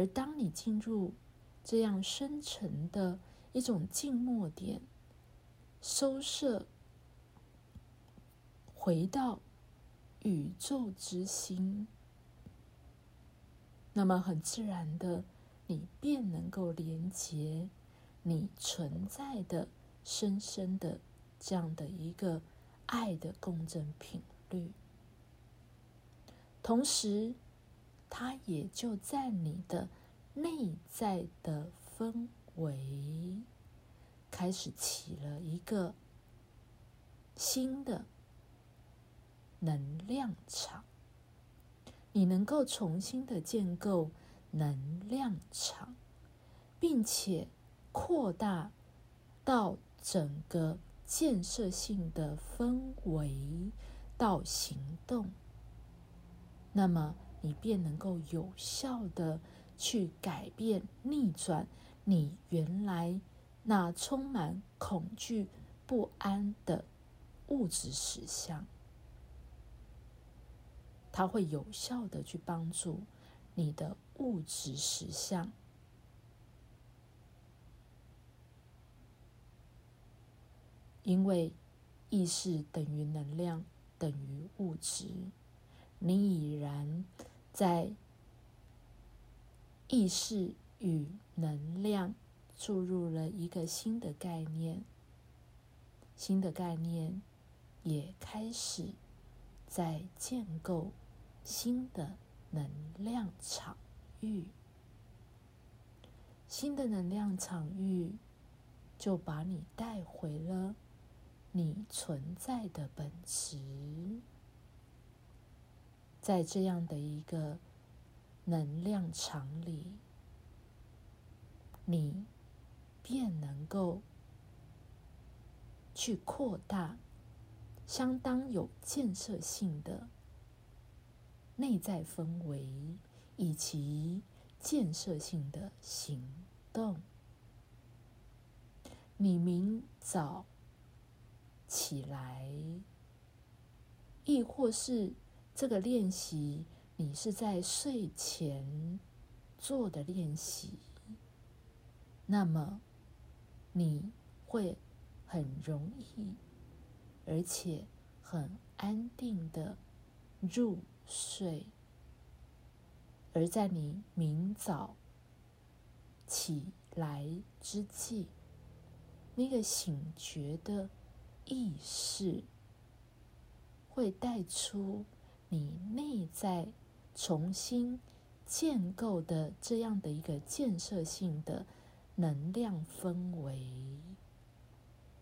而当你进入这样深沉的一种静默点，收摄，回到宇宙之心，那么很自然的，你便能够连接你存在的深深的这样的一个爱的共振频率，同时，它也就在你的内在的氛围。开始起了一个新的能量场，你能够重新的建构能量场，并且扩大到整个建设性的氛围到行动，那么你便能够有效的去改变、逆转你原来。那充满恐惧、不安的物质实相，它会有效的去帮助你的物质实相，因为意识等于能量等于物质，你已然在意识与能量。注入了一个新的概念，新的概念也开始在建构新的能量场域。新的能量场域就把你带回了你存在的本质，在这样的一个能量场里，你。便能够去扩大相当有建设性的内在氛围，以及建设性的行动。你明早起来，亦或是这个练习，你是在睡前做的练习，那么。你会很容易，而且很安定的入睡，而在你明早起来之际，那个醒觉的意识会带出你内在重新建构的这样的一个建设性的。能量氛围，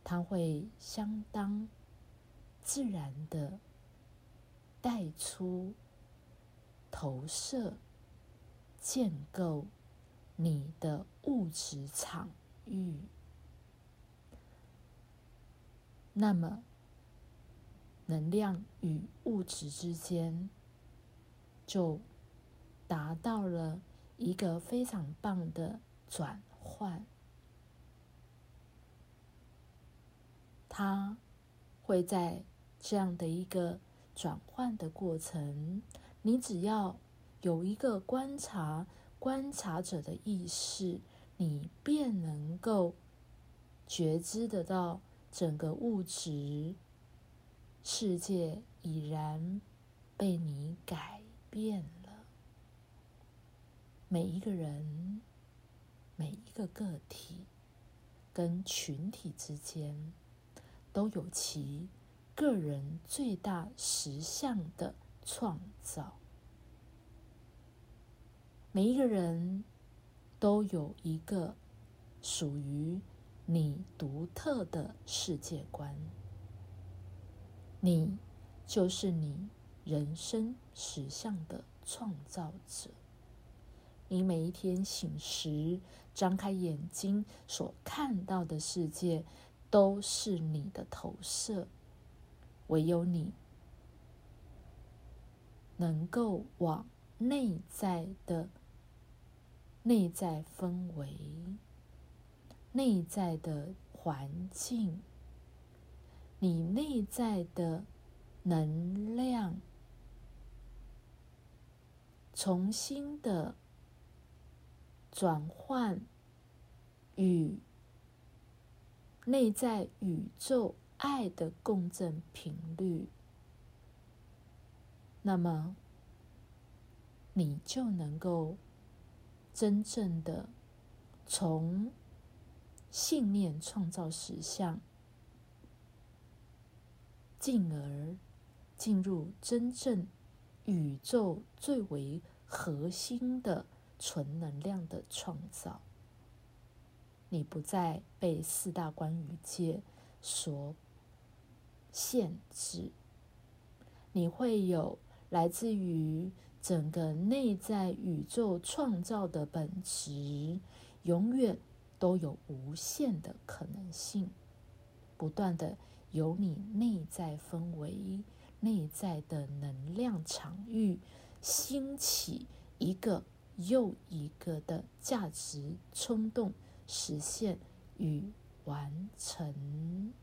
它会相当自然的带出投射、建构你的物质场域。那么，能量与物质之间就达到了一个非常棒的转。换，它会在这样的一个转换的过程，你只要有一个观察观察者的意识，你便能够觉知得到整个物质世界已然被你改变了。每一个人。每一个个体跟群体之间，都有其个人最大实相的创造。每一个人都有一个属于你独特的世界观，你就是你人生实相的创造者。你每一天醒时，张开眼睛所看到的世界，都是你的投射。唯有你能够往内在的内在氛围、内在的环境、你内在的能量，重新的。转换与内在宇宙爱的共振频率，那么你就能够真正的从信念创造实相，进而进入真正宇宙最为核心的纯能量的创造。你不再被四大关语界所限制，你会有来自于整个内在宇宙创造的本质，永远都有无限的可能性，不断的由你内在氛围、内在的能量场域兴起一个又一个的价值冲动。实现与完成，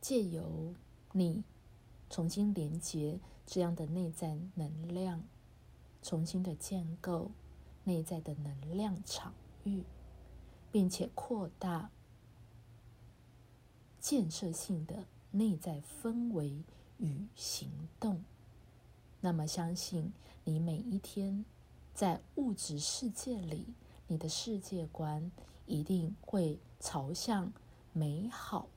借由你重新连接这样的内在能量，重新的建构内在的能量场域，并且扩大。建设性的内在氛围与行动，那么相信你每一天在物质世界里，你的世界观一定会朝向美好